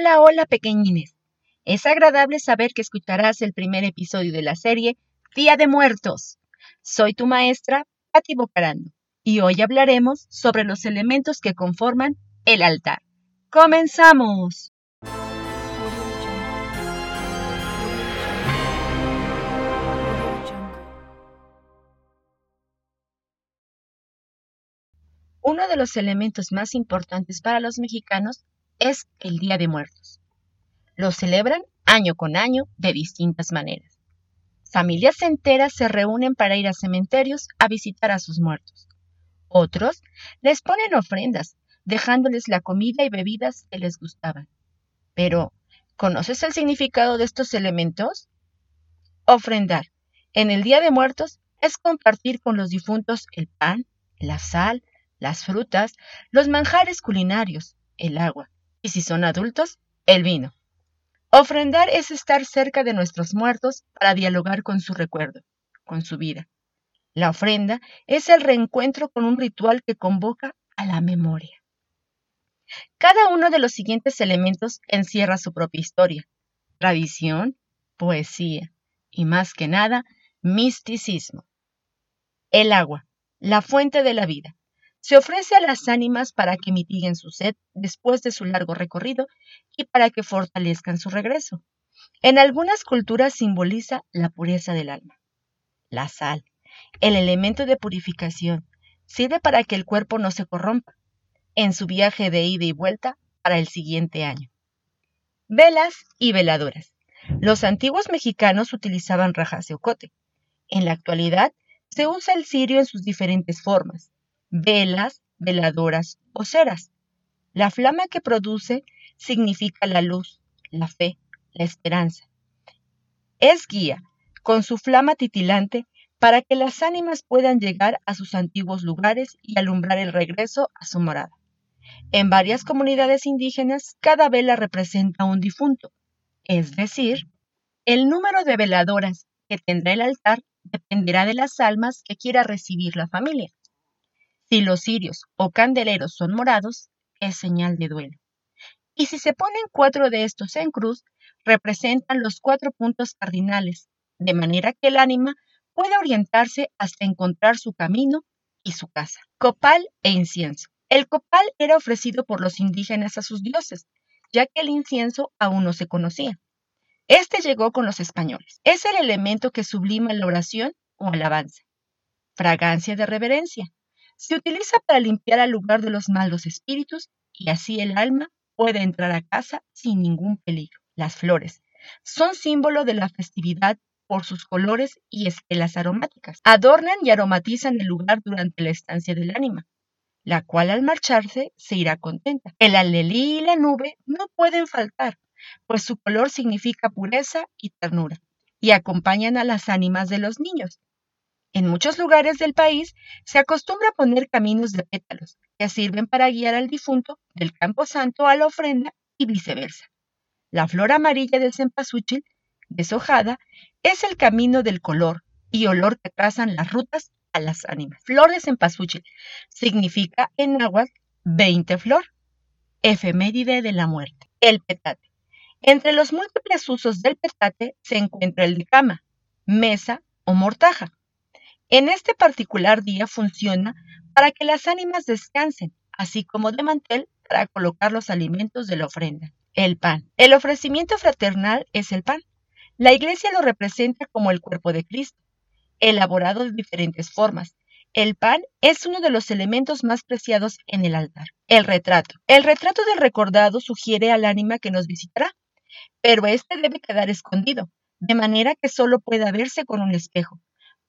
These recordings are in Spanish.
Hola, hola pequeñines. Es agradable saber que escucharás el primer episodio de la serie Día de Muertos. Soy tu maestra, Patti Bocarando, y hoy hablaremos sobre los elementos que conforman el altar. ¡Comenzamos! Uno de los elementos más importantes para los mexicanos es el Día de Muertos. Lo celebran año con año de distintas maneras. Familias enteras se reúnen para ir a cementerios a visitar a sus muertos. Otros les ponen ofrendas, dejándoles la comida y bebidas que les gustaban. Pero, ¿conoces el significado de estos elementos? Ofrendar en el Día de Muertos es compartir con los difuntos el pan, la sal, las frutas, los manjares culinarios, el agua y si son adultos, el vino. Ofrendar es estar cerca de nuestros muertos para dialogar con su recuerdo, con su vida. La ofrenda es el reencuentro con un ritual que convoca a la memoria. Cada uno de los siguientes elementos encierra su propia historia, tradición, poesía y más que nada, misticismo. El agua, la fuente de la vida, se ofrece a las ánimas para que mitiguen su sed después de su largo recorrido y para que fortalezcan su regreso. En algunas culturas simboliza la pureza del alma. La sal, el elemento de purificación, sirve para que el cuerpo no se corrompa en su viaje de ida y vuelta para el siguiente año. Velas y veladoras. Los antiguos mexicanos utilizaban rajas de ocote. En la actualidad se usa el cirio en sus diferentes formas, velas, veladoras o ceras. La flama que produce significa la luz, la fe, la esperanza. Es guía, con su flama titilante, para que las ánimas puedan llegar a sus antiguos lugares y alumbrar el regreso a su morada. En varias comunidades indígenas, cada vela representa un difunto, es decir, el número de veladoras que tendrá el altar dependerá de las almas que quiera recibir la familia. Si los cirios o candeleros son morados, es señal de duelo. Y si se ponen cuatro de estos en cruz, representan los cuatro puntos cardinales, de manera que el ánima pueda orientarse hasta encontrar su camino y su casa. Copal e incienso. El copal era ofrecido por los indígenas a sus dioses, ya que el incienso aún no se conocía. Este llegó con los españoles. Es el elemento que sublima la oración o alabanza. Fragancia de reverencia. Se utiliza para limpiar al lugar de los malos espíritus y así el alma puede entrar a casa sin ningún peligro. Las flores son símbolo de la festividad por sus colores y esquelas aromáticas. Adornan y aromatizan el lugar durante la estancia del ánima, la cual al marcharse se irá contenta. El alelí y la nube no pueden faltar, pues su color significa pureza y ternura, y acompañan a las ánimas de los niños. En muchos lugares del país se acostumbra poner caminos de pétalos que sirven para guiar al difunto del campo santo a la ofrenda y viceversa. La flor amarilla del cempasúchil, deshojada, es el camino del color y olor que trazan las rutas a las ánimas. Flor de cempasúchil significa en náhuatl 20 flor, efeméride de la muerte. El petate. Entre los múltiples usos del petate se encuentra el de cama, mesa o mortaja. En este particular día funciona para que las ánimas descansen, así como de mantel para colocar los alimentos de la ofrenda. El pan. El ofrecimiento fraternal es el pan. La iglesia lo representa como el cuerpo de Cristo, elaborado de diferentes formas. El pan es uno de los elementos más preciados en el altar. El retrato. El retrato del recordado sugiere al ánima que nos visitará, pero éste debe quedar escondido, de manera que solo pueda verse con un espejo,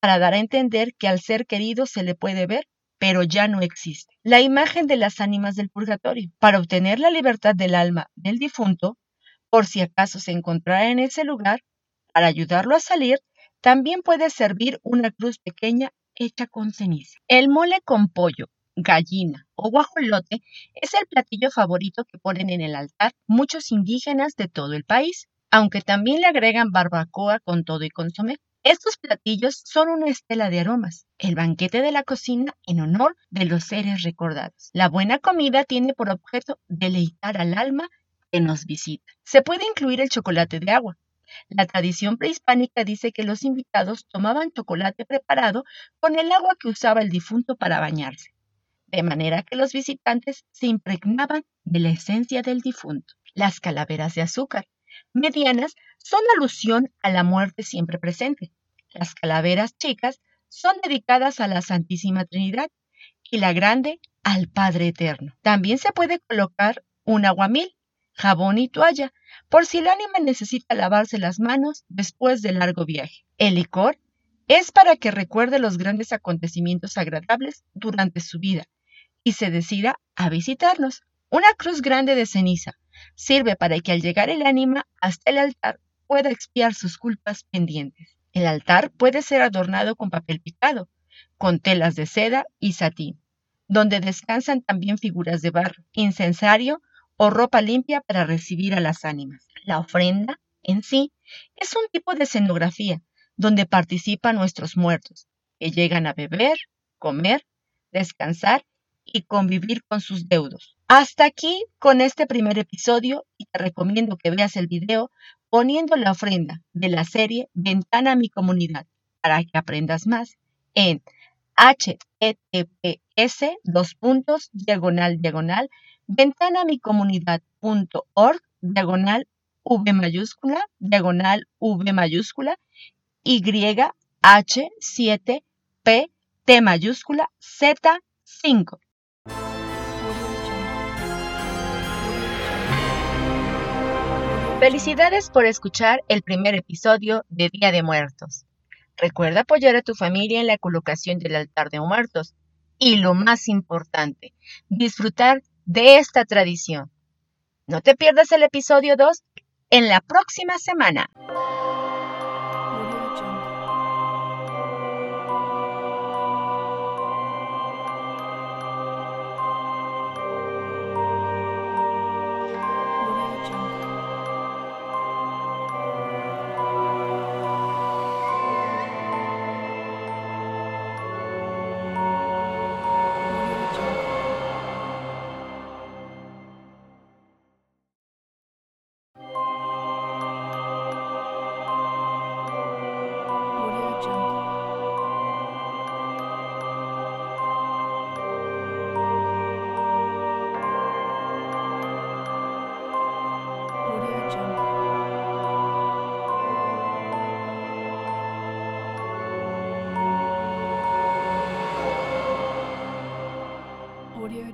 para dar a entender que al ser querido se le puede ver, pero ya no existe. La imagen de las ánimas del purgatorio. Para obtener la libertad del alma del difunto, por si acaso se encontrara en ese lugar, para ayudarlo a salir, también puede servir una cruz pequeña hecha con ceniza. El mole con pollo, gallina o guajolote es el platillo favorito que ponen en el altar muchos indígenas de todo el país, aunque también le agregan barbacoa con todo y consomé. Estos platillos son una estela de aromas, el banquete de la cocina en honor de los seres recordados. La buena comida tiene por objeto deleitar al alma que nos visita. Se puede incluir el chocolate de agua, la tradición prehispánica dice que los invitados tomaban chocolate preparado con el agua que usaba el difunto para bañarse, de manera que los visitantes se impregnaban de la esencia del difunto. Las calaveras de azúcar, medianas, son alusión a la muerte siempre presente. Las calaveras chicas son dedicadas a la Santísima Trinidad y la grande al Padre Eterno. También se puede colocar un aguamil, jabón y toalla, por si el ánima necesita lavarse las manos después del largo viaje. El licor es para que recuerde los grandes acontecimientos agradables durante su vida y se decida a visitarnos. Una cruz grande de ceniza sirve para que al llegar el ánima hasta el altar pueda expiar sus culpas pendientes. El altar puede ser adornado con papel picado, con telas de seda y satín, donde descansan también figuras de barro, incensario o ropa limpia para recibir a las ánimas. La ofrenda, en sí, es un tipo de escenografía donde participan nuestros muertos, que llegan a beber, comer, descansar y convivir con sus deudos. Hasta aquí con este primer episodio y te recomiendo que veas el video poniendo la ofrenda de la serie Ventana a mi comunidad para que aprendas más en https dos puntos diagonal diagonal ventanamicomunidad.org, diagonal V mayúscula, diagonal V mayúscula, Y, H, 7, P, T mayúscula, Z, 5. Felicidades por escuchar el primer episodio de Día de Muertos. Recuerda apoyar a tu familia en la colocación del altar de muertos y lo más importante, disfrutar de esta tradición. No te pierdas el episodio 2 en la próxima semana.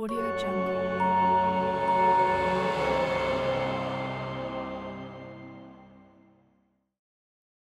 Audio Jungle.